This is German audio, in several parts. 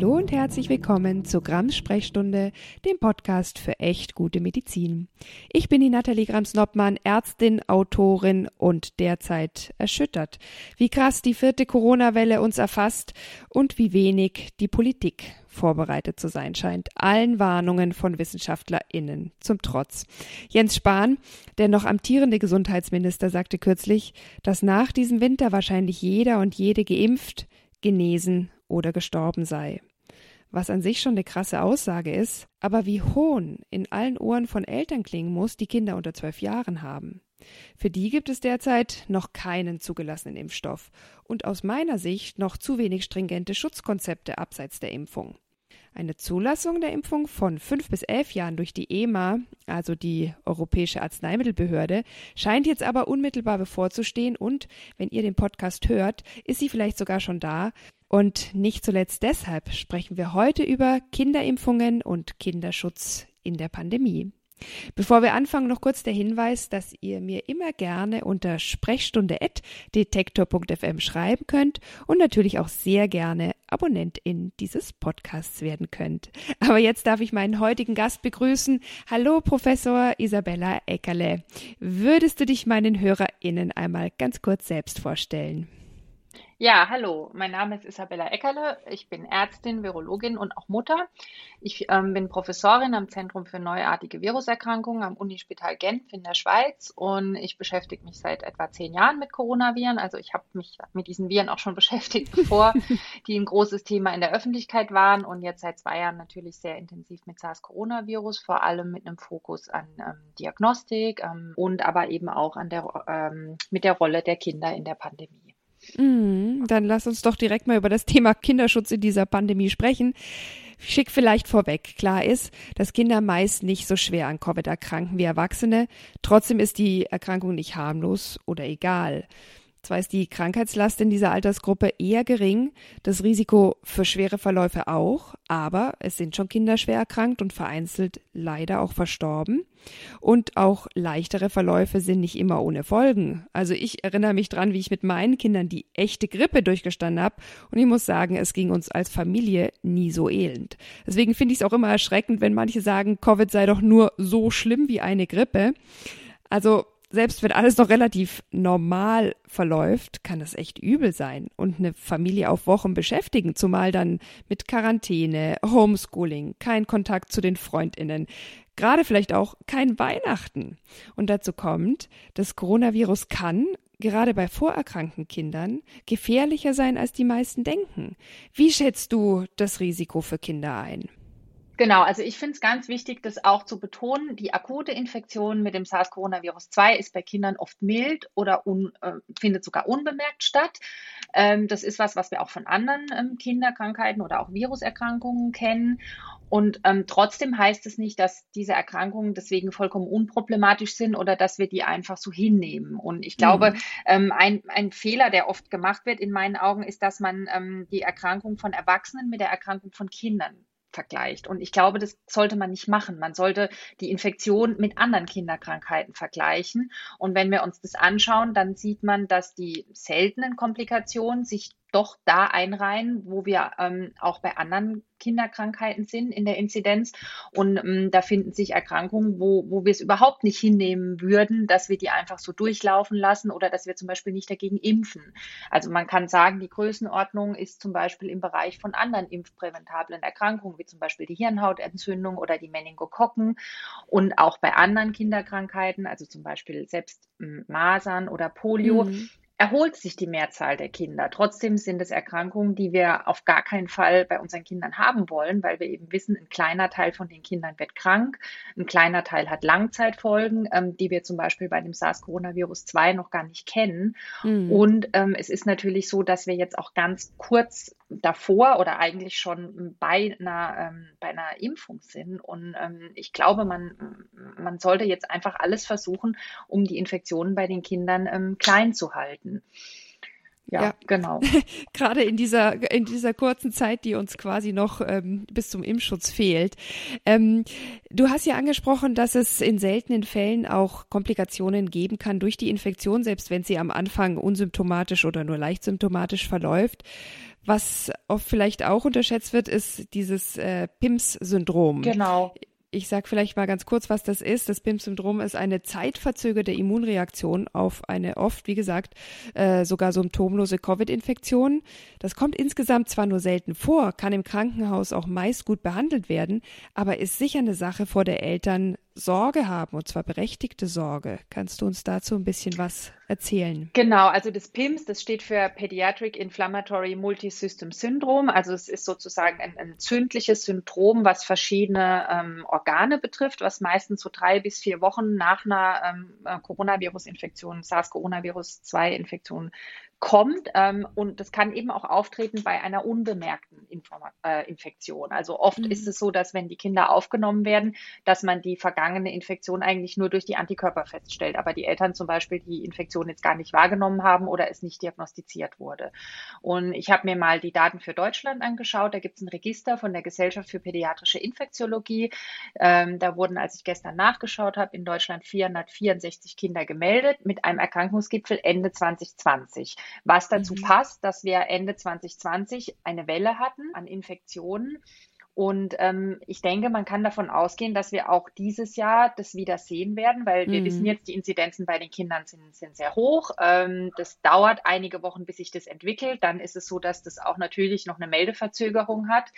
Hallo und herzlich willkommen zu Grams Sprechstunde, dem Podcast für echt gute Medizin. Ich bin die Nathalie Grams-Noppmann, Ärztin, Autorin und derzeit erschüttert, wie krass die vierte Corona-Welle uns erfasst und wie wenig die Politik vorbereitet zu sein scheint, allen Warnungen von WissenschaftlerInnen zum Trotz. Jens Spahn, der noch amtierende Gesundheitsminister, sagte kürzlich, dass nach diesem Winter wahrscheinlich jeder und jede geimpft, genesen oder gestorben sei. Was an sich schon eine krasse Aussage ist, aber wie Hohn in allen Ohren von Eltern klingen muss, die Kinder unter zwölf Jahren haben. Für die gibt es derzeit noch keinen zugelassenen Impfstoff und aus meiner Sicht noch zu wenig stringente Schutzkonzepte abseits der Impfung. Eine Zulassung der Impfung von fünf bis elf Jahren durch die EMA, also die Europäische Arzneimittelbehörde, scheint jetzt aber unmittelbar bevorzustehen und, wenn ihr den Podcast hört, ist sie vielleicht sogar schon da. Und nicht zuletzt deshalb sprechen wir heute über Kinderimpfungen und Kinderschutz in der Pandemie. Bevor wir anfangen, noch kurz der Hinweis, dass ihr mir immer gerne unter sprechstunde.detektor.fm schreiben könnt und natürlich auch sehr gerne Abonnentin dieses Podcasts werden könnt. Aber jetzt darf ich meinen heutigen Gast begrüßen. Hallo, Professor Isabella Eckerle. Würdest du dich meinen HörerInnen einmal ganz kurz selbst vorstellen? Ja, hallo, mein Name ist Isabella Eckerle. Ich bin Ärztin, Virologin und auch Mutter. Ich ähm, bin Professorin am Zentrum für neuartige Viruserkrankungen am Unispital Genf in der Schweiz und ich beschäftige mich seit etwa zehn Jahren mit Coronaviren. Also ich habe mich mit diesen Viren auch schon beschäftigt, bevor die ein großes Thema in der Öffentlichkeit waren und jetzt seit zwei Jahren natürlich sehr intensiv mit SARS-Coronavirus, vor allem mit einem Fokus an ähm, Diagnostik ähm, und aber eben auch an der, ähm, mit der Rolle der Kinder in der Pandemie. Mm, dann lass uns doch direkt mal über das Thema Kinderschutz in dieser Pandemie sprechen. Schick vielleicht vorweg. Klar ist, dass Kinder meist nicht so schwer an Covid erkranken wie Erwachsene. Trotzdem ist die Erkrankung nicht harmlos oder egal. Zwar ist die Krankheitslast in dieser Altersgruppe eher gering, das Risiko für schwere Verläufe auch, aber es sind schon Kinder schwer erkrankt und vereinzelt leider auch verstorben. Und auch leichtere Verläufe sind nicht immer ohne Folgen. Also ich erinnere mich dran, wie ich mit meinen Kindern die echte Grippe durchgestanden habe und ich muss sagen, es ging uns als Familie nie so elend. Deswegen finde ich es auch immer erschreckend, wenn manche sagen, Covid sei doch nur so schlimm wie eine Grippe. Also selbst wenn alles noch relativ normal verläuft, kann das echt übel sein und eine Familie auf Wochen beschäftigen, zumal dann mit Quarantäne, Homeschooling, kein Kontakt zu den Freundinnen, gerade vielleicht auch kein Weihnachten. Und dazu kommt, das Coronavirus kann, gerade bei vorerkrankten Kindern, gefährlicher sein, als die meisten denken. Wie schätzt du das Risiko für Kinder ein? Genau, also ich finde es ganz wichtig, das auch zu betonen. Die akute Infektion mit dem SARS-Coronavirus-2 ist bei Kindern oft mild oder un, äh, findet sogar unbemerkt statt. Ähm, das ist was, was wir auch von anderen ähm, Kinderkrankheiten oder auch Viruserkrankungen kennen. Und ähm, trotzdem heißt es nicht, dass diese Erkrankungen deswegen vollkommen unproblematisch sind oder dass wir die einfach so hinnehmen. Und ich glaube, mhm. ähm, ein, ein Fehler, der oft gemacht wird in meinen Augen, ist, dass man ähm, die Erkrankung von Erwachsenen mit der Erkrankung von Kindern vergleicht. Und ich glaube, das sollte man nicht machen. Man sollte die Infektion mit anderen Kinderkrankheiten vergleichen. Und wenn wir uns das anschauen, dann sieht man, dass die seltenen Komplikationen sich doch da einreihen, wo wir ähm, auch bei anderen Kinderkrankheiten sind in der Inzidenz. Und ähm, da finden sich Erkrankungen, wo, wo wir es überhaupt nicht hinnehmen würden, dass wir die einfach so durchlaufen lassen oder dass wir zum Beispiel nicht dagegen impfen. Also man kann sagen, die Größenordnung ist zum Beispiel im Bereich von anderen impfpräventablen Erkrankungen, wie zum Beispiel die Hirnhautentzündung oder die Meningokokken und auch bei anderen Kinderkrankheiten, also zum Beispiel selbst ähm, Masern oder Polio. Mhm erholt sich die Mehrzahl der Kinder. Trotzdem sind es Erkrankungen, die wir auf gar keinen Fall bei unseren Kindern haben wollen, weil wir eben wissen, ein kleiner Teil von den Kindern wird krank, ein kleiner Teil hat Langzeitfolgen, ähm, die wir zum Beispiel bei dem SARS-Coronavirus 2 noch gar nicht kennen. Mhm. Und ähm, es ist natürlich so, dass wir jetzt auch ganz kurz davor oder eigentlich schon bei einer, ähm, bei einer Impfung sind. Und ähm, ich glaube, man, man sollte jetzt einfach alles versuchen, um die Infektionen bei den Kindern ähm, klein zu halten. Ja, ja, genau. Gerade in dieser, in dieser kurzen Zeit, die uns quasi noch ähm, bis zum Impfschutz fehlt. Ähm, du hast ja angesprochen, dass es in seltenen Fällen auch Komplikationen geben kann durch die Infektion, selbst wenn sie am Anfang unsymptomatisch oder nur leicht symptomatisch verläuft. Was oft vielleicht auch unterschätzt wird, ist dieses äh, PIMS-Syndrom. Genau. Ich sage vielleicht mal ganz kurz, was das ist. Das PIMS-Syndrom ist eine zeitverzögerte Immunreaktion auf eine oft, wie gesagt, äh, sogar symptomlose Covid-Infektion. Das kommt insgesamt zwar nur selten vor, kann im Krankenhaus auch meist gut behandelt werden, aber ist sicher eine Sache, vor der Eltern Sorge haben, und zwar berechtigte Sorge. Kannst du uns dazu ein bisschen was erzählen? Genau, also das PIMS, das steht für Pediatric Inflammatory Multisystem Syndrome. Also es ist sozusagen ein entzündliches Syndrom, was verschiedene ähm, Organe betrifft, was meistens so drei bis vier Wochen nach einer ähm, äh, Coronavirus-Infektion, SARS-CoV-2-Infektion kommt ähm, und das kann eben auch auftreten bei einer unbemerkten Informa äh, Infektion. Also oft mhm. ist es so, dass wenn die Kinder aufgenommen werden, dass man die vergangene Infektion eigentlich nur durch die Antikörper feststellt, aber die Eltern zum Beispiel die Infektion jetzt gar nicht wahrgenommen haben oder es nicht diagnostiziert wurde. Und ich habe mir mal die Daten für Deutschland angeschaut. Da gibt es ein Register von der Gesellschaft für pädiatrische Infektiologie. Ähm, da wurden, als ich gestern nachgeschaut habe, in Deutschland 464 Kinder gemeldet mit einem Erkrankungsgipfel Ende 2020 was dazu mhm. passt, dass wir Ende 2020 eine Welle hatten an Infektionen. Und ähm, ich denke, man kann davon ausgehen, dass wir auch dieses Jahr das wieder sehen werden, weil wir mhm. wissen jetzt, die Inzidenzen bei den Kindern sind, sind sehr hoch. Ähm, das dauert einige Wochen, bis sich das entwickelt. Dann ist es so, dass das auch natürlich noch eine Meldeverzögerung hat.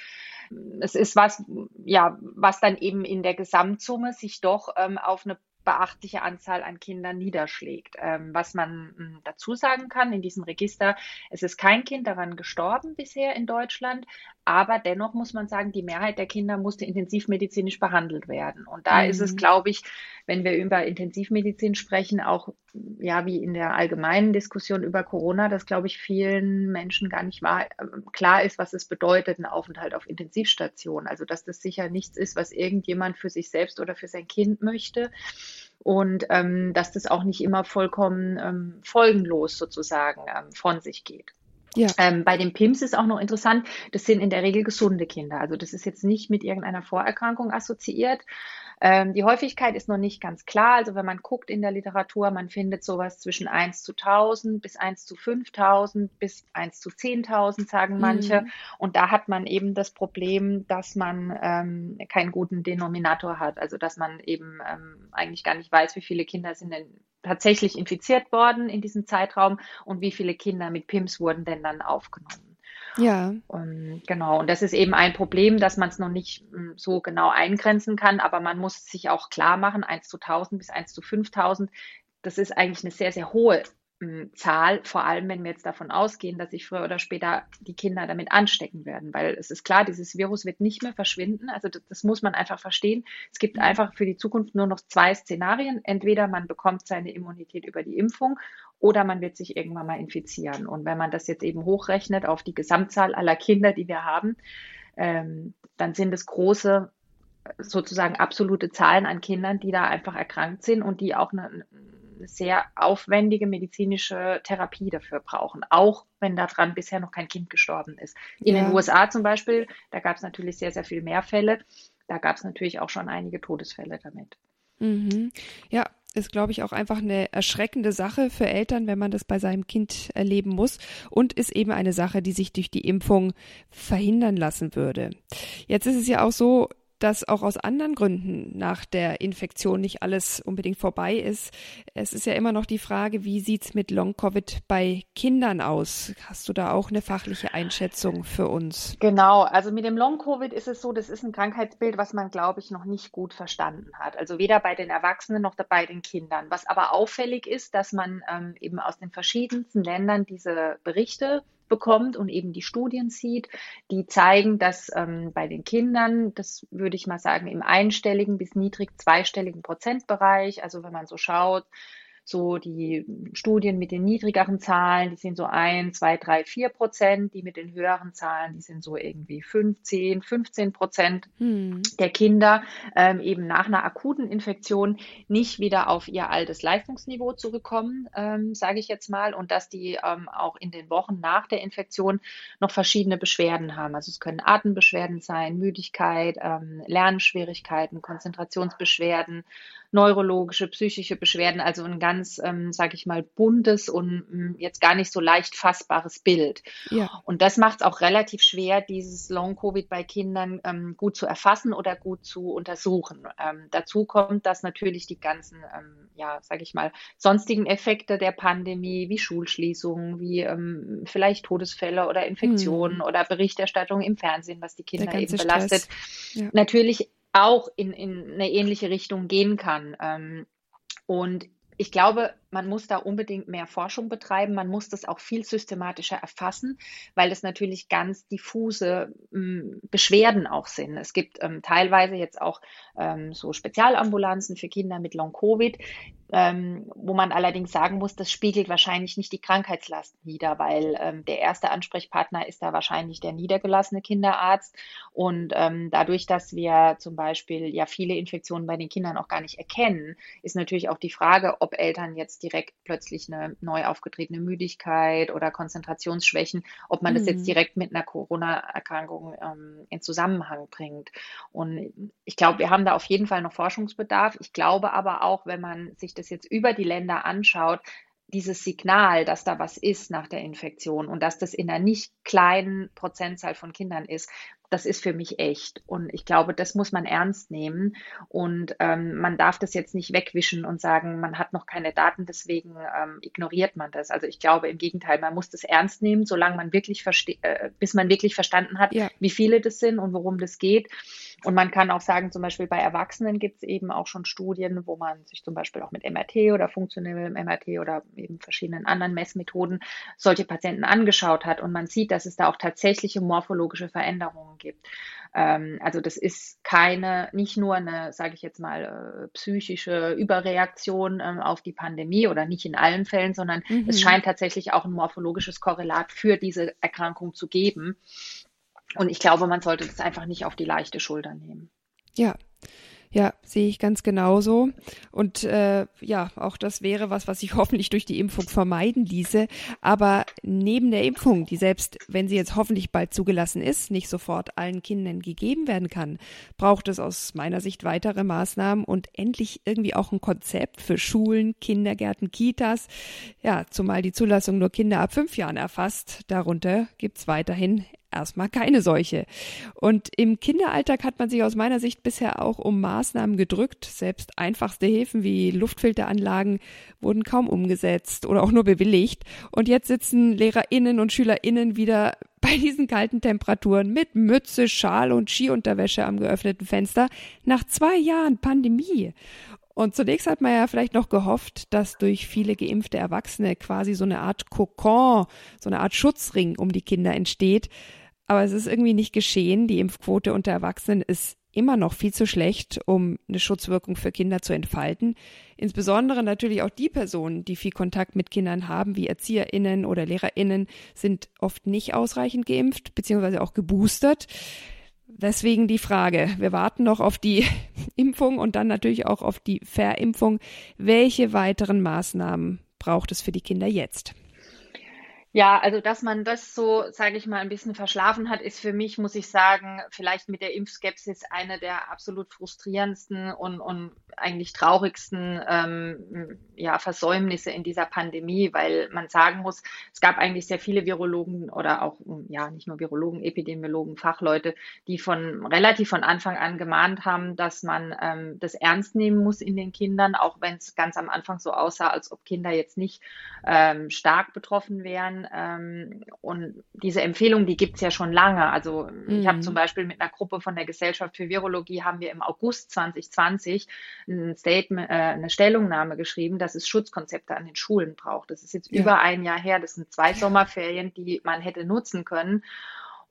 Es ist was, ja, was dann eben in der Gesamtsumme sich doch ähm, auf eine beachtliche Anzahl an Kindern niederschlägt. Ähm, was man hm, dazu sagen kann in diesem Register, es ist kein Kind daran gestorben bisher in Deutschland, aber dennoch muss man sagen, die Mehrheit der Kinder musste intensivmedizinisch behandelt werden. Und da mhm. ist es, mhm. glaube ich, wenn wir über Intensivmedizin sprechen, auch ja wie in der allgemeinen Diskussion über Corona, dass, glaube ich, vielen Menschen gar nicht wahr, äh, klar ist, was es bedeutet, ein Aufenthalt auf Intensivstation. Also dass das sicher nichts ist, was irgendjemand für sich selbst oder für sein Kind möchte und ähm, dass das auch nicht immer vollkommen ähm, folgenlos sozusagen ähm, von sich geht. Ja. Ähm, bei den PIMS ist auch noch interessant, das sind in der Regel gesunde Kinder. Also das ist jetzt nicht mit irgendeiner Vorerkrankung assoziiert. Ähm, die Häufigkeit ist noch nicht ganz klar. Also wenn man guckt in der Literatur, man findet sowas zwischen 1 zu 1000 bis 1 zu 5000 bis 1 zu 10.000, sagen manche. Mhm. Und da hat man eben das Problem, dass man ähm, keinen guten Denominator hat. Also dass man eben ähm, eigentlich gar nicht weiß, wie viele Kinder sind denn tatsächlich infiziert worden in diesem Zeitraum und wie viele Kinder mit PIMS wurden denn dann aufgenommen. Ja. Und genau, und das ist eben ein Problem, dass man es noch nicht hm, so genau eingrenzen kann, aber man muss sich auch klar machen, 1 zu 1000 bis 1 zu 5000, das ist eigentlich eine sehr, sehr hohe Zahl, vor allem wenn wir jetzt davon ausgehen, dass sich früher oder später die Kinder damit anstecken werden, weil es ist klar, dieses Virus wird nicht mehr verschwinden. Also das, das, muss man einfach verstehen. Es gibt einfach für die Zukunft nur noch zwei Szenarien. Entweder man bekommt seine Immunität über die Impfung oder man wird sich irgendwann mal infizieren. Und wenn man das jetzt eben hochrechnet auf die Gesamtzahl aller Kinder, die wir haben, ähm, dann sind es große, sozusagen absolute Zahlen an Kindern, die da einfach erkrankt sind und die auch eine sehr aufwendige medizinische Therapie dafür brauchen, auch wenn daran bisher noch kein Kind gestorben ist. In ja. den USA zum Beispiel, da gab es natürlich sehr, sehr viel mehr Fälle. Da gab es natürlich auch schon einige Todesfälle damit. Mhm. Ja, ist, glaube ich, auch einfach eine erschreckende Sache für Eltern, wenn man das bei seinem Kind erleben muss und ist eben eine Sache, die sich durch die Impfung verhindern lassen würde. Jetzt ist es ja auch so, dass auch aus anderen Gründen nach der Infektion nicht alles unbedingt vorbei ist. Es ist ja immer noch die Frage, wie sieht's mit Long-Covid bei Kindern aus? Hast du da auch eine fachliche Einschätzung für uns? Genau, also mit dem Long-Covid ist es so, das ist ein Krankheitsbild, was man, glaube ich, noch nicht gut verstanden hat. Also weder bei den Erwachsenen noch bei den Kindern. Was aber auffällig ist, dass man ähm, eben aus den verschiedensten Ländern diese Berichte bekommt und eben die Studien sieht, die zeigen, dass ähm, bei den Kindern, das würde ich mal sagen, im einstelligen bis niedrig zweistelligen Prozentbereich, also wenn man so schaut, so die Studien mit den niedrigeren Zahlen, die sind so ein, zwei, drei, vier Prozent. Die mit den höheren Zahlen, die sind so irgendwie 15, 15 Prozent hm. der Kinder ähm, eben nach einer akuten Infektion nicht wieder auf ihr altes Leistungsniveau zurückkommen, ähm, sage ich jetzt mal, und dass die ähm, auch in den Wochen nach der Infektion noch verschiedene Beschwerden haben. Also es können Atembeschwerden sein, Müdigkeit, ähm, Lernschwierigkeiten, Konzentrationsbeschwerden, neurologische, psychische Beschwerden, also ein ganz, ähm, sage ich mal, buntes und ähm, jetzt gar nicht so leicht fassbares Bild. Ja. Und das macht es auch relativ schwer, dieses Long-Covid bei Kindern ähm, gut zu erfassen oder gut zu untersuchen. Ähm, dazu kommt, dass natürlich die ganzen, ähm, ja, sage ich mal, sonstigen Effekte der Pandemie, wie Schulschließungen, wie ähm, vielleicht Todesfälle oder Infektionen hm. oder Berichterstattung im Fernsehen, was die Kinder eben belastet, ja. natürlich auch in, in eine ähnliche Richtung gehen kann. Ähm, und ich glaube, man muss da unbedingt mehr Forschung betreiben. Man muss das auch viel systematischer erfassen, weil es natürlich ganz diffuse ähm, Beschwerden auch sind. Es gibt ähm, teilweise jetzt auch ähm, so Spezialambulanzen für Kinder mit Long-Covid, ähm, wo man allerdings sagen muss, das spiegelt wahrscheinlich nicht die Krankheitslast wider, weil ähm, der erste Ansprechpartner ist da wahrscheinlich der niedergelassene Kinderarzt. Und ähm, dadurch, dass wir zum Beispiel ja viele Infektionen bei den Kindern auch gar nicht erkennen, ist natürlich auch die Frage, ob Eltern jetzt direkt plötzlich eine neu aufgetretene Müdigkeit oder Konzentrationsschwächen, ob man mhm. das jetzt mhm. direkt mit einer Corona-Erkrankung ähm, in Zusammenhang bringt. Und ich glaube, wir haben da auf jeden Fall noch Forschungsbedarf. Ich glaube aber auch, wenn man sich das jetzt über die Länder anschaut, dieses Signal, dass da was ist nach der Infektion und dass das in einer nicht kleinen Prozentzahl von Kindern ist, das ist für mich echt. Und ich glaube, das muss man ernst nehmen. Und ähm, man darf das jetzt nicht wegwischen und sagen, man hat noch keine Daten, deswegen ähm, ignoriert man das. Also ich glaube im Gegenteil, man muss das ernst nehmen, solange man wirklich versteht, äh, bis man wirklich verstanden hat, ja. wie viele das sind und worum das geht. Und man kann auch sagen, zum Beispiel bei Erwachsenen gibt es eben auch schon Studien, wo man sich zum Beispiel auch mit MRT oder funktionellem MRT oder eben verschiedenen anderen Messmethoden solche Patienten angeschaut hat. Und man sieht, dass es da auch tatsächliche morphologische Veränderungen gibt. Ähm, also das ist keine, nicht nur eine, sage ich jetzt mal, äh, psychische Überreaktion ähm, auf die Pandemie oder nicht in allen Fällen, sondern mhm. es scheint tatsächlich auch ein morphologisches Korrelat für diese Erkrankung zu geben. Und ich glaube, man sollte das einfach nicht auf die leichte Schulter nehmen. Ja, ja, sehe ich ganz genauso. Und äh, ja, auch das wäre was, was sich hoffentlich durch die Impfung vermeiden ließe. Aber neben der Impfung, die selbst, wenn sie jetzt hoffentlich bald zugelassen ist, nicht sofort allen Kindern gegeben werden kann, braucht es aus meiner Sicht weitere Maßnahmen und endlich irgendwie auch ein Konzept für Schulen, Kindergärten, Kitas. Ja, zumal die Zulassung nur Kinder ab fünf Jahren erfasst. Darunter gibt's weiterhin erstmal keine Seuche. Und im Kinderalltag hat man sich aus meiner Sicht bisher auch um Maßnahmen gedrückt. Selbst einfachste Hilfen wie Luftfilteranlagen wurden kaum umgesetzt oder auch nur bewilligt. Und jetzt sitzen LehrerInnen und SchülerInnen wieder bei diesen kalten Temperaturen mit Mütze, Schal und Skiunterwäsche am geöffneten Fenster nach zwei Jahren Pandemie. Und zunächst hat man ja vielleicht noch gehofft, dass durch viele geimpfte Erwachsene quasi so eine Art Kokon, so eine Art Schutzring um die Kinder entsteht. Aber es ist irgendwie nicht geschehen. Die Impfquote unter Erwachsenen ist immer noch viel zu schlecht, um eine Schutzwirkung für Kinder zu entfalten. Insbesondere natürlich auch die Personen, die viel Kontakt mit Kindern haben, wie ErzieherInnen oder LehrerInnen, sind oft nicht ausreichend geimpft, beziehungsweise auch geboostert. Deswegen die Frage, wir warten noch auf die Impfung und dann natürlich auch auf die Verimpfung. Welche weiteren Maßnahmen braucht es für die Kinder jetzt? Ja, also dass man das so, sage ich mal, ein bisschen verschlafen hat, ist für mich, muss ich sagen, vielleicht mit der Impfskepsis eine der absolut frustrierendsten und, und eigentlich traurigsten ähm, ja, Versäumnisse in dieser Pandemie, weil man sagen muss, es gab eigentlich sehr viele Virologen oder auch, ja, nicht nur Virologen, Epidemiologen, Fachleute, die von relativ von Anfang an gemahnt haben, dass man ähm, das ernst nehmen muss in den Kindern, auch wenn es ganz am Anfang so aussah, als ob Kinder jetzt nicht ähm, stark betroffen wären. Ähm, und diese Empfehlung, die gibt es ja schon lange. Also mhm. ich habe zum Beispiel mit einer Gruppe von der Gesellschaft für Virologie haben wir im August 2020 ein Statement, äh, eine Stellungnahme geschrieben, dass es Schutzkonzepte an den Schulen braucht. Das ist jetzt ja. über ein Jahr her. Das sind zwei Sommerferien, die man hätte nutzen können.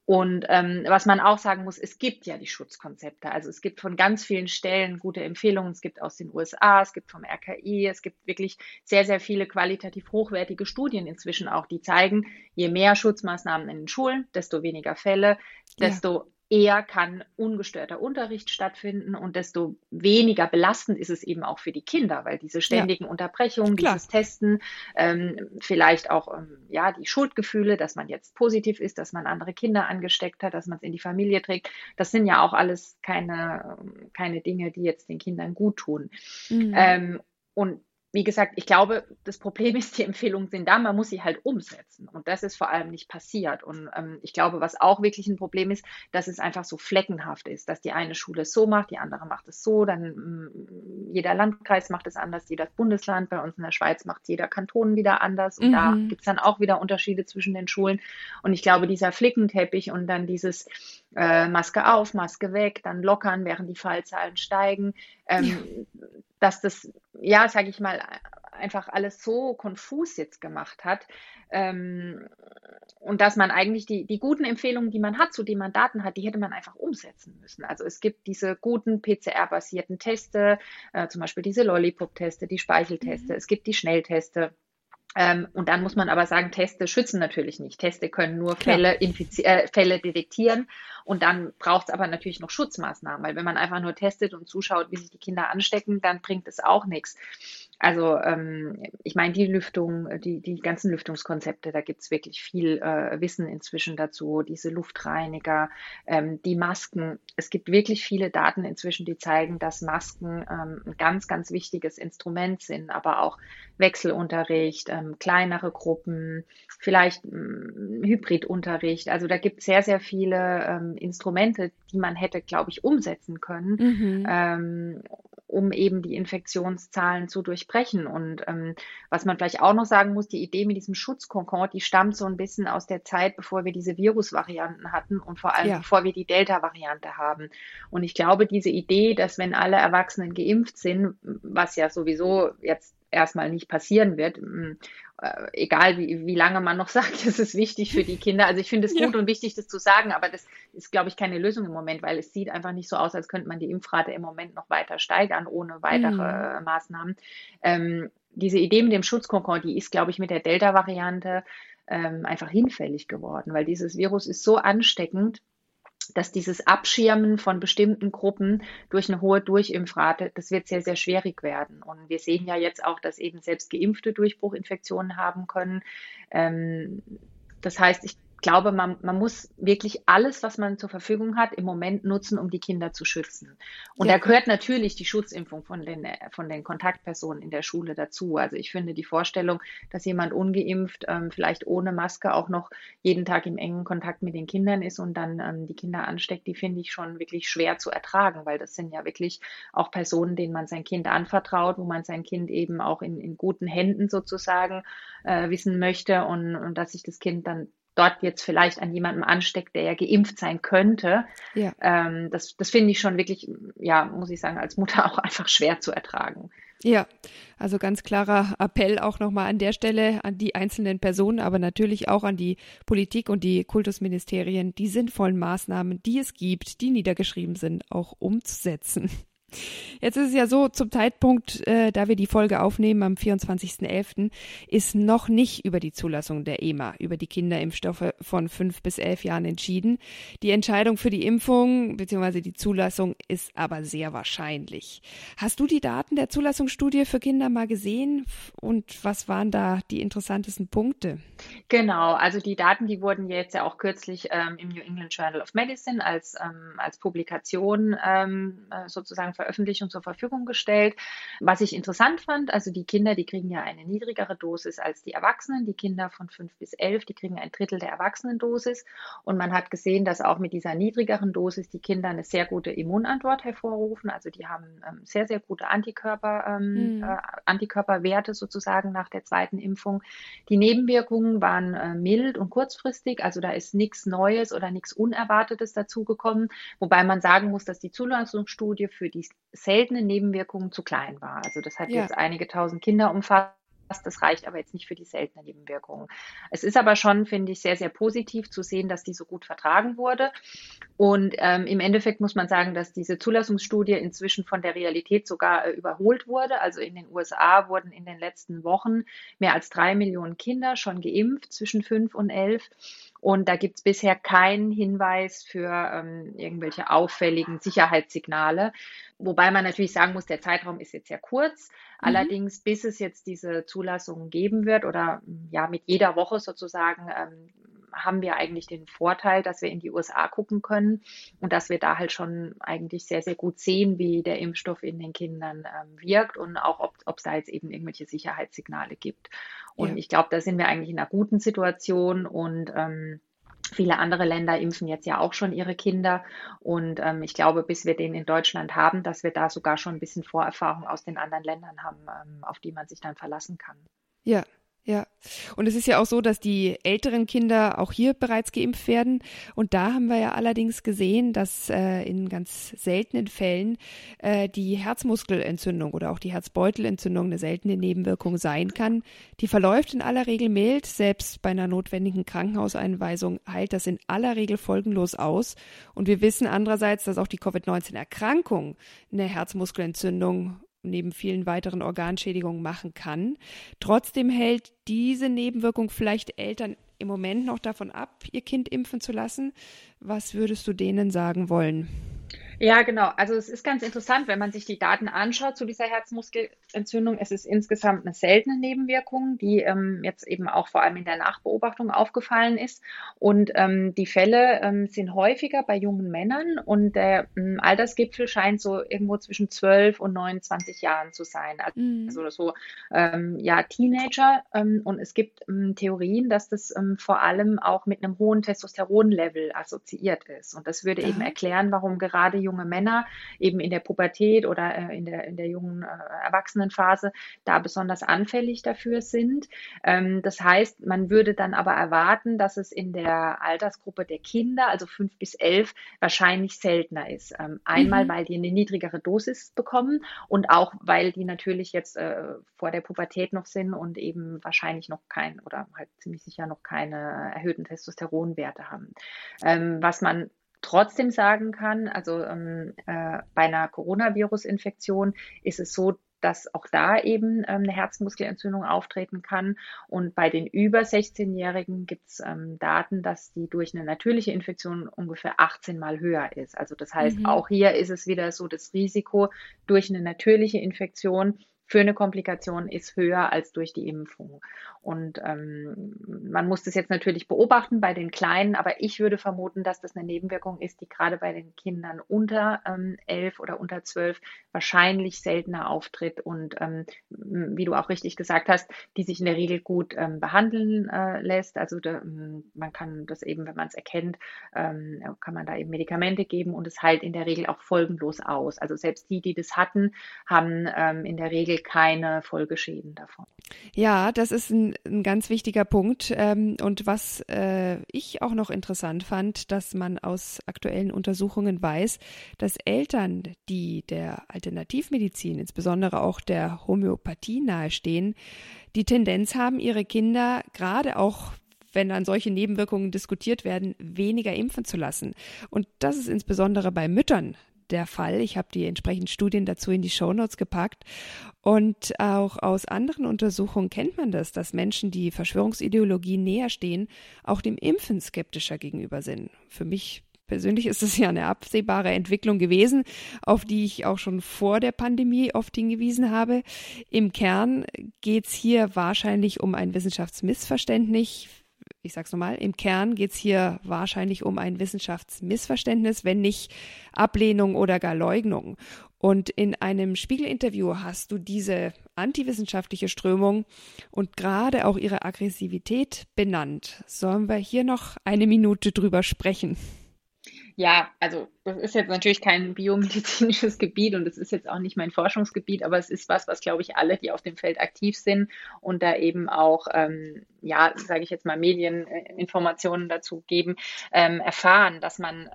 Und ähm, was man auch sagen muss, es gibt ja die Schutzkonzepte. Also es gibt von ganz vielen Stellen gute Empfehlungen. Es gibt aus den USA, es gibt vom RKI, es gibt wirklich sehr, sehr viele qualitativ hochwertige Studien inzwischen auch, die zeigen, je mehr Schutzmaßnahmen in den Schulen, desto weniger Fälle, desto ja eher kann ungestörter Unterricht stattfinden und desto weniger belastend ist es eben auch für die Kinder, weil diese ständigen ja. Unterbrechungen, Klar. dieses Testen, ähm, vielleicht auch ähm, ja die Schuldgefühle, dass man jetzt positiv ist, dass man andere Kinder angesteckt hat, dass man es in die Familie trägt, das sind ja auch alles keine keine Dinge, die jetzt den Kindern gut tun. Mhm. Ähm, und wie gesagt, ich glaube, das Problem ist, die Empfehlungen sind da, man muss sie halt umsetzen. Und das ist vor allem nicht passiert. Und ähm, ich glaube, was auch wirklich ein Problem ist, dass es einfach so fleckenhaft ist, dass die eine Schule es so macht, die andere macht es so, dann ähm, jeder Landkreis macht es anders, jedes Bundesland, bei uns in der Schweiz macht jeder Kanton wieder anders. Und mhm. da gibt es dann auch wieder Unterschiede zwischen den Schulen. Und ich glaube, dieser Flickenteppich und dann dieses äh, Maske auf, Maske weg, dann lockern, während die Fallzahlen steigen, ähm, ja. Dass das, ja, sage ich mal, einfach alles so konfus jetzt gemacht hat. Ähm, und dass man eigentlich die, die guten Empfehlungen, die man hat, zu denen man Daten hat, die hätte man einfach umsetzen müssen. Also es gibt diese guten PCR-basierten Teste, äh, zum Beispiel diese Lollipop-Teste, die Speichelteste, mhm. es gibt die Schnellteste. Ähm, und dann muss man aber sagen, Teste schützen natürlich nicht. Teste können nur Fälle, äh, Fälle detektieren. Und dann braucht es aber natürlich noch Schutzmaßnahmen, weil wenn man einfach nur testet und zuschaut, wie sich die Kinder anstecken, dann bringt es auch nichts. Also ähm, ich meine, die Lüftung, die, die ganzen Lüftungskonzepte, da gibt es wirklich viel äh, Wissen inzwischen dazu, diese Luftreiniger, ähm, die Masken. Es gibt wirklich viele Daten inzwischen, die zeigen, dass Masken ähm, ein ganz, ganz wichtiges Instrument sind, aber auch Wechselunterricht, ähm, kleinere Gruppen, vielleicht ähm, Hybridunterricht. Also da gibt es sehr, sehr viele ähm, Instrumente, die man hätte, glaube ich, umsetzen können. Mhm. Ähm, um eben die Infektionszahlen zu durchbrechen. Und ähm, was man vielleicht auch noch sagen muss, die Idee mit diesem Schutzkonkord, die stammt so ein bisschen aus der Zeit, bevor wir diese Virusvarianten hatten und vor allem ja. bevor wir die Delta-Variante haben. Und ich glaube, diese Idee, dass wenn alle Erwachsenen geimpft sind, was ja sowieso jetzt erstmal nicht passieren wird. Mm, äh, egal wie, wie lange man noch sagt, es ist wichtig für die Kinder. Also ich finde es ja. gut und wichtig, das zu sagen, aber das ist, glaube ich, keine Lösung im Moment, weil es sieht einfach nicht so aus, als könnte man die Impfrate im Moment noch weiter steigern, ohne weitere mhm. Maßnahmen. Ähm, diese Idee mit dem Schutzkonkord, die ist, glaube ich, mit der Delta-Variante ähm, einfach hinfällig geworden, weil dieses Virus ist so ansteckend, dass dieses Abschirmen von bestimmten Gruppen durch eine hohe Durchimpfrate, das wird sehr, sehr schwierig werden. Und wir sehen ja jetzt auch, dass eben selbst Geimpfte Durchbruchinfektionen haben können. Ähm, das heißt, ich glaube, man, man muss wirklich alles, was man zur Verfügung hat, im Moment nutzen, um die Kinder zu schützen. Und ja. da gehört natürlich die Schutzimpfung von den, von den Kontaktpersonen in der Schule dazu. Also ich finde die Vorstellung, dass jemand ungeimpft, ähm, vielleicht ohne Maske auch noch jeden Tag im engen Kontakt mit den Kindern ist und dann ähm, die Kinder ansteckt, die finde ich schon wirklich schwer zu ertragen, weil das sind ja wirklich auch Personen, denen man sein Kind anvertraut, wo man sein Kind eben auch in, in guten Händen sozusagen äh, wissen möchte und, und dass sich das Kind dann dort jetzt vielleicht an jemandem ansteckt, der ja geimpft sein könnte. Ja. Ähm, das das finde ich schon wirklich, ja, muss ich sagen, als Mutter auch einfach schwer zu ertragen. Ja, also ganz klarer Appell auch nochmal an der Stelle an die einzelnen Personen, aber natürlich auch an die Politik und die Kultusministerien, die sinnvollen Maßnahmen, die es gibt, die niedergeschrieben sind, auch umzusetzen. Jetzt ist es ja so, zum Zeitpunkt, äh, da wir die Folge aufnehmen am 24.11., ist noch nicht über die Zulassung der EMA, über die Kinderimpfstoffe von fünf bis elf Jahren entschieden. Die Entscheidung für die Impfung bzw. die Zulassung ist aber sehr wahrscheinlich. Hast du die Daten der Zulassungsstudie für Kinder mal gesehen und was waren da die interessantesten Punkte? Genau, also die Daten, die wurden jetzt ja auch kürzlich ähm, im New England Journal of Medicine als, ähm, als Publikation ähm, äh, sozusagen Veröffentlichung zur Verfügung gestellt. Was ich interessant fand, also die Kinder, die kriegen ja eine niedrigere Dosis als die Erwachsenen. Die Kinder von fünf bis elf, die kriegen ein Drittel der Erwachsenendosis. Und man hat gesehen, dass auch mit dieser niedrigeren Dosis die Kinder eine sehr gute Immunantwort hervorrufen. Also die haben ähm, sehr, sehr gute Antikörper, ähm, mhm. äh, Antikörperwerte sozusagen nach der zweiten Impfung. Die Nebenwirkungen waren äh, mild und kurzfristig. Also da ist nichts Neues oder nichts Unerwartetes dazugekommen. Wobei man sagen muss, dass die Zulassungsstudie für die seltenen Nebenwirkungen zu klein war. Also das hat ja. jetzt einige tausend Kinder umfasst Das reicht aber jetzt nicht für die seltenen Nebenwirkungen. Es ist aber schon, finde ich, sehr, sehr positiv zu sehen, dass die so gut vertragen wurde. Und ähm, im Endeffekt muss man sagen, dass diese Zulassungsstudie inzwischen von der Realität sogar äh, überholt wurde. Also in den USA wurden in den letzten Wochen mehr als drei Millionen Kinder schon geimpft zwischen fünf und elf. Und da gibt es bisher keinen Hinweis für ähm, irgendwelche auffälligen Sicherheitssignale. Wobei man natürlich sagen muss, der Zeitraum ist jetzt sehr kurz. Mhm. Allerdings, bis es jetzt diese Zulassungen geben wird oder ja mit jeder Woche sozusagen, ähm, haben wir eigentlich den Vorteil, dass wir in die USA gucken können und dass wir da halt schon eigentlich sehr, sehr gut sehen, wie der Impfstoff in den Kindern ähm, wirkt und auch, ob es da jetzt eben irgendwelche Sicherheitssignale gibt. Und ja. ich glaube, da sind wir eigentlich in einer guten Situation und ähm, Viele andere Länder impfen jetzt ja auch schon ihre Kinder. Und ähm, ich glaube, bis wir den in Deutschland haben, dass wir da sogar schon ein bisschen Vorerfahrung aus den anderen Ländern haben, ähm, auf die man sich dann verlassen kann. Ja, ja, und es ist ja auch so, dass die älteren Kinder auch hier bereits geimpft werden. Und da haben wir ja allerdings gesehen, dass äh, in ganz seltenen Fällen äh, die Herzmuskelentzündung oder auch die Herzbeutelentzündung eine seltene Nebenwirkung sein kann. Die verläuft in aller Regel mild. Selbst bei einer notwendigen Krankenhauseinweisung heilt das in aller Regel folgenlos aus. Und wir wissen andererseits, dass auch die Covid-19-Erkrankung eine Herzmuskelentzündung neben vielen weiteren Organschädigungen machen kann. Trotzdem hält diese Nebenwirkung vielleicht Eltern im Moment noch davon ab, ihr Kind impfen zu lassen. Was würdest du denen sagen wollen? Ja, genau. Also es ist ganz interessant, wenn man sich die Daten anschaut zu dieser Herzmuskelentzündung. Es ist insgesamt eine seltene Nebenwirkung, die ähm, jetzt eben auch vor allem in der Nachbeobachtung aufgefallen ist. Und ähm, die Fälle ähm, sind häufiger bei jungen Männern und der ähm, Altersgipfel scheint so irgendwo zwischen 12 und 29 Jahren zu sein. Also, mhm. also so ähm, ja Teenager. Ähm, und es gibt Theorien, dass das vor allem auch mit einem hohen Testosteronlevel assoziiert ist. Und das würde eben erklären, warum gerade junge Männer eben in der Pubertät oder äh, in, der, in der jungen äh, Erwachsenenphase da besonders anfällig dafür sind. Ähm, das heißt, man würde dann aber erwarten, dass es in der Altersgruppe der Kinder, also fünf bis elf, wahrscheinlich seltener ist. Ähm, einmal, mhm. weil die eine niedrigere Dosis bekommen und auch, weil die natürlich jetzt äh, vor der Pubertät noch sind und eben wahrscheinlich noch kein oder halt ziemlich sicher noch keine erhöhten Testosteronwerte haben. Ähm, was man trotzdem sagen kann, also ähm, äh, bei einer Coronavirus-Infektion ist es so, dass auch da eben ähm, eine Herzmuskelentzündung auftreten kann. Und bei den über 16-Jährigen gibt es ähm, Daten, dass die durch eine natürliche Infektion ungefähr 18 Mal höher ist. Also das heißt, mhm. auch hier ist es wieder so das Risiko durch eine natürliche Infektion für eine Komplikation ist höher als durch die Impfung. Und ähm, man muss das jetzt natürlich beobachten bei den Kleinen, aber ich würde vermuten, dass das eine Nebenwirkung ist, die gerade bei den Kindern unter ähm, elf oder unter zwölf wahrscheinlich seltener auftritt und ähm, wie du auch richtig gesagt hast, die sich in der Regel gut ähm, behandeln äh, lässt. Also da, man kann das eben, wenn man es erkennt, ähm, kann man da eben Medikamente geben und es heilt in der Regel auch folgenlos aus. Also selbst die, die das hatten, haben ähm, in der Regel keine Folgeschäden davon. Ja, das ist ein, ein ganz wichtiger Punkt. Ähm, und was äh, ich auch noch interessant fand, dass man aus aktuellen Untersuchungen weiß, dass Eltern, die der Alternativmedizin, insbesondere auch der Homöopathie nahestehen, die Tendenz haben, ihre Kinder gerade auch wenn dann solche Nebenwirkungen diskutiert werden, weniger impfen zu lassen. Und das ist insbesondere bei Müttern der Fall. Ich habe die entsprechenden Studien dazu in die Shownotes gepackt. Und auch aus anderen Untersuchungen kennt man das, dass Menschen, die Verschwörungsideologie näher stehen, auch dem Impfen skeptischer gegenüber sind. Für mich persönlich ist es ja eine absehbare Entwicklung gewesen, auf die ich auch schon vor der Pandemie oft hingewiesen habe. Im Kern geht es hier wahrscheinlich um ein Wissenschaftsmissverständnis, ich sag's nochmal, im Kern geht's hier wahrscheinlich um ein Wissenschaftsmissverständnis, wenn nicht Ablehnung oder gar Leugnung. Und in einem Spiegel-Interview hast du diese antiwissenschaftliche Strömung und gerade auch ihre Aggressivität benannt. Sollen wir hier noch eine Minute drüber sprechen? Ja, also das ist jetzt natürlich kein biomedizinisches Gebiet und es ist jetzt auch nicht mein Forschungsgebiet, aber es ist was, was glaube ich alle, die auf dem Feld aktiv sind und da eben auch, ähm, ja, sage ich jetzt mal, Medieninformationen dazu geben, ähm, erfahren, dass man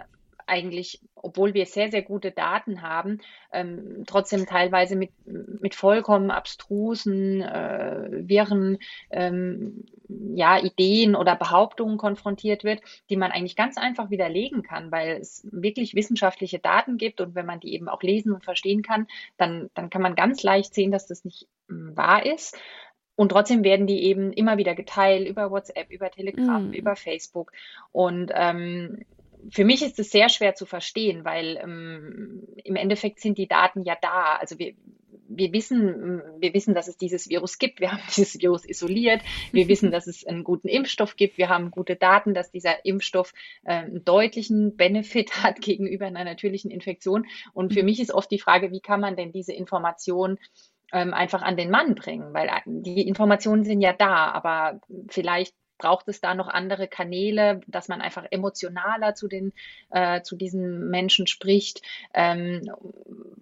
eigentlich, obwohl wir sehr, sehr gute Daten haben, ähm, trotzdem teilweise mit, mit vollkommen abstrusen, äh, wirren ähm, ja, Ideen oder Behauptungen konfrontiert wird, die man eigentlich ganz einfach widerlegen kann, weil es wirklich wissenschaftliche Daten gibt und wenn man die eben auch lesen und verstehen kann, dann, dann kann man ganz leicht sehen, dass das nicht ähm, wahr ist. Und trotzdem werden die eben immer wieder geteilt über WhatsApp, über Telegram, mm. über Facebook. Und ähm, für mich ist es sehr schwer zu verstehen, weil ähm, im Endeffekt sind die Daten ja da. Also wir, wir wissen, wir wissen, dass es dieses Virus gibt. Wir haben dieses Virus isoliert. Wir wissen, dass es einen guten Impfstoff gibt. Wir haben gute Daten, dass dieser Impfstoff äh, einen deutlichen Benefit hat gegenüber einer natürlichen Infektion. Und für mhm. mich ist oft die Frage, wie kann man denn diese Information ähm, einfach an den Mann bringen, weil äh, die Informationen sind ja da, aber vielleicht braucht es da noch andere Kanäle, dass man einfach emotionaler zu den äh, zu diesen Menschen spricht, ähm,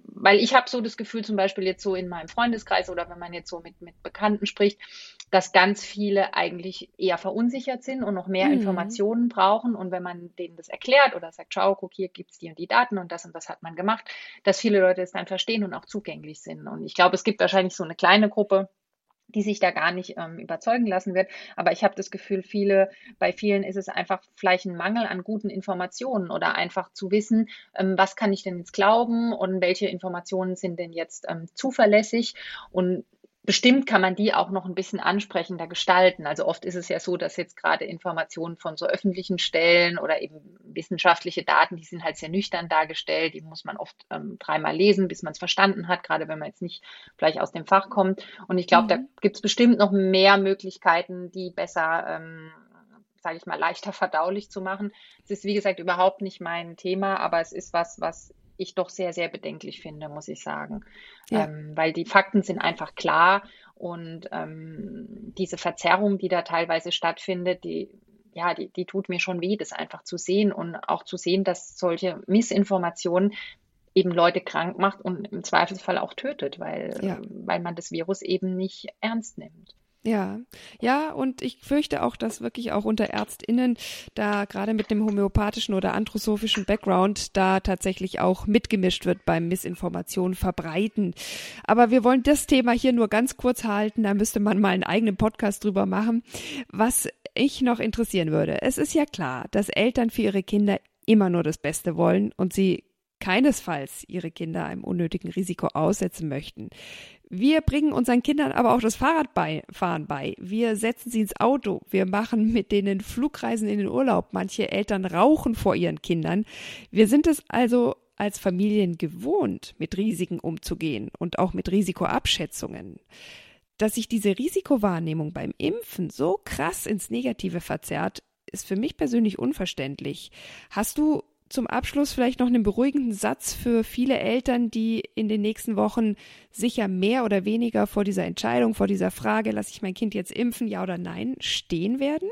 weil ich habe so das Gefühl, zum Beispiel jetzt so in meinem Freundeskreis oder wenn man jetzt so mit mit Bekannten spricht, dass ganz viele eigentlich eher verunsichert sind und noch mehr mhm. Informationen brauchen. Und wenn man denen das erklärt oder sagt, schau, guck hier gibt's die und die Daten und das und das hat man gemacht, dass viele Leute es dann verstehen und auch zugänglich sind. Und ich glaube, es gibt wahrscheinlich so eine kleine Gruppe die sich da gar nicht ähm, überzeugen lassen wird. Aber ich habe das Gefühl, viele, bei vielen ist es einfach vielleicht ein Mangel an guten Informationen oder einfach zu wissen, ähm, was kann ich denn jetzt glauben und welche Informationen sind denn jetzt ähm, zuverlässig. Und bestimmt kann man die auch noch ein bisschen ansprechender gestalten. Also oft ist es ja so, dass jetzt gerade Informationen von so öffentlichen Stellen oder eben wissenschaftliche Daten, die sind halt sehr nüchtern dargestellt. Die muss man oft ähm, dreimal lesen, bis man es verstanden hat, gerade wenn man jetzt nicht gleich aus dem Fach kommt. Und ich glaube, mhm. da gibt es bestimmt noch mehr Möglichkeiten, die besser ähm, sage ich mal, leichter verdaulich zu machen. Es ist, wie gesagt, überhaupt nicht mein Thema, aber es ist was, was ich doch sehr, sehr bedenklich finde, muss ich sagen. Ja. Ähm, weil die Fakten sind einfach klar und ähm, diese Verzerrung, die da teilweise stattfindet, die, ja, die, die tut mir schon weh, das einfach zu sehen und auch zu sehen, dass solche Missinformationen eben Leute krank macht und im Zweifelsfall auch tötet, weil, ja. weil man das Virus eben nicht ernst nimmt. Ja, ja, und ich fürchte auch, dass wirklich auch unter ÄrztInnen da gerade mit dem homöopathischen oder anthroposophischen Background da tatsächlich auch mitgemischt wird beim Missinformation verbreiten. Aber wir wollen das Thema hier nur ganz kurz halten, da müsste man mal einen eigenen Podcast drüber machen. Was ich noch interessieren würde, es ist ja klar, dass Eltern für ihre Kinder immer nur das Beste wollen und sie keinesfalls ihre Kinder einem unnötigen Risiko aussetzen möchten. Wir bringen unseren Kindern aber auch das Fahrradfahren bei. Wir setzen sie ins Auto. Wir machen mit denen Flugreisen in den Urlaub. Manche Eltern rauchen vor ihren Kindern. Wir sind es also als Familien gewohnt, mit Risiken umzugehen und auch mit Risikoabschätzungen. Dass sich diese Risikowahrnehmung beim Impfen so krass ins Negative verzerrt, ist für mich persönlich unverständlich. Hast du zum Abschluss vielleicht noch einen beruhigenden Satz für viele Eltern, die in den nächsten Wochen sicher mehr oder weniger vor dieser Entscheidung, vor dieser Frage, lasse ich mein Kind jetzt impfen, ja oder nein, stehen werden?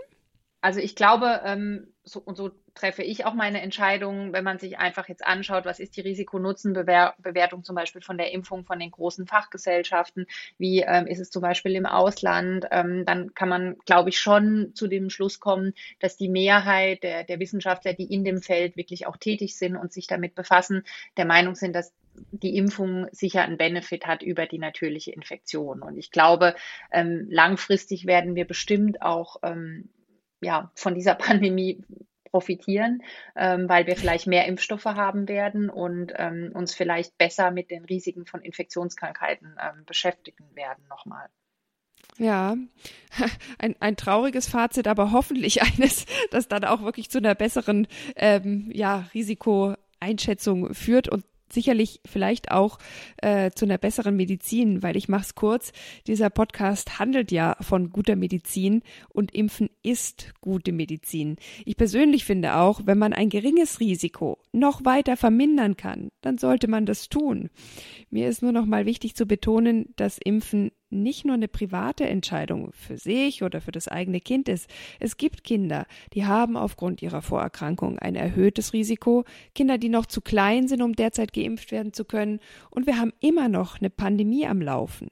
Also ich glaube, ähm, so, und so treffe ich auch meine Entscheidungen, wenn man sich einfach jetzt anschaut, was ist die Risiko-Nutzen-Bewertung zum Beispiel von der Impfung von den großen Fachgesellschaften, wie ähm, ist es zum Beispiel im Ausland, ähm, dann kann man, glaube ich, schon zu dem Schluss kommen, dass die Mehrheit der, der Wissenschaftler, die in dem Feld wirklich auch tätig sind und sich damit befassen, der Meinung sind, dass die Impfung sicher einen Benefit hat über die natürliche Infektion. Und ich glaube, ähm, langfristig werden wir bestimmt auch ähm, ja, von dieser Pandemie profitieren, ähm, weil wir vielleicht mehr Impfstoffe haben werden und ähm, uns vielleicht besser mit den Risiken von Infektionskrankheiten ähm, beschäftigen werden nochmal. Ja, ein, ein trauriges Fazit, aber hoffentlich eines, das dann auch wirklich zu einer besseren ähm, ja, Risikoeinschätzung führt und sicherlich vielleicht auch äh, zu einer besseren Medizin, weil ich mach's kurz, dieser Podcast handelt ja von guter Medizin und Impfen ist gute Medizin. Ich persönlich finde auch, wenn man ein geringes Risiko noch weiter vermindern kann, dann sollte man das tun. Mir ist nur noch mal wichtig zu betonen, dass Impfen nicht nur eine private Entscheidung für sich oder für das eigene Kind ist. Es gibt Kinder, die haben aufgrund ihrer Vorerkrankung ein erhöhtes Risiko, Kinder, die noch zu klein sind, um derzeit geimpft werden zu können, und wir haben immer noch eine Pandemie am Laufen.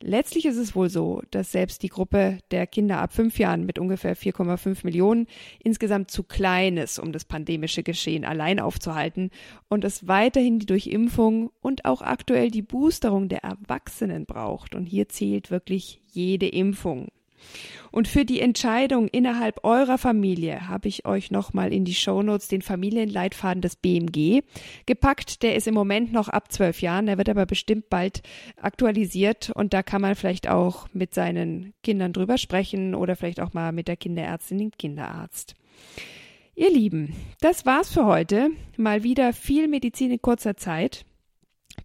Letztlich ist es wohl so, dass selbst die Gruppe der Kinder ab fünf Jahren mit ungefähr 4,5 Millionen insgesamt zu klein ist, um das pandemische Geschehen allein aufzuhalten und es weiterhin die Durchimpfung und auch aktuell die Boosterung der Erwachsenen braucht. Und hier zählt wirklich jede Impfung. Und für die Entscheidung innerhalb eurer Familie habe ich euch nochmal in die Shownotes den Familienleitfaden des BMG gepackt. Der ist im Moment noch ab zwölf Jahren, der wird aber bestimmt bald aktualisiert und da kann man vielleicht auch mit seinen Kindern drüber sprechen oder vielleicht auch mal mit der Kinderärztin, dem Kinderarzt. Ihr Lieben, das war's für heute. Mal wieder viel Medizin in kurzer Zeit.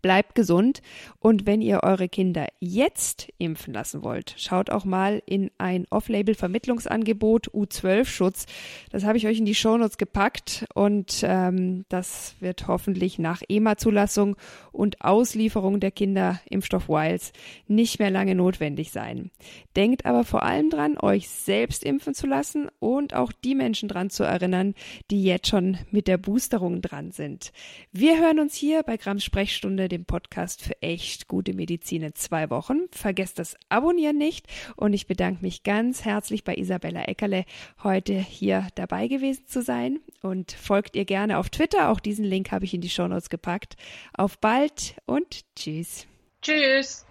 Bleibt gesund und wenn ihr eure Kinder jetzt impfen lassen wollt, schaut auch mal in ein Off-Label-Vermittlungsangebot U12-Schutz. Das habe ich euch in die Shownotes gepackt und ähm, das wird hoffentlich nach EMA-Zulassung und Auslieferung der Kinderimpfstoff Wiles nicht mehr lange notwendig sein. Denkt aber vor allem dran, euch selbst impfen zu lassen und auch die Menschen dran zu erinnern, die jetzt schon mit der Boosterung dran sind. Wir hören uns hier bei Grams Sprechstunde Stunde, dem Podcast für echt gute Medizin in zwei Wochen. Vergesst das Abonnieren nicht und ich bedanke mich ganz herzlich bei Isabella Eckerle, heute hier dabei gewesen zu sein und folgt ihr gerne auf Twitter. Auch diesen Link habe ich in die Shownotes gepackt. Auf bald und tschüss. Tschüss.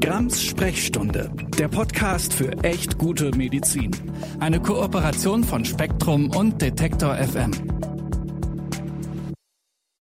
Grams Sprechstunde, der Podcast für echt gute Medizin. Eine Kooperation von Spektrum und Detektor FM.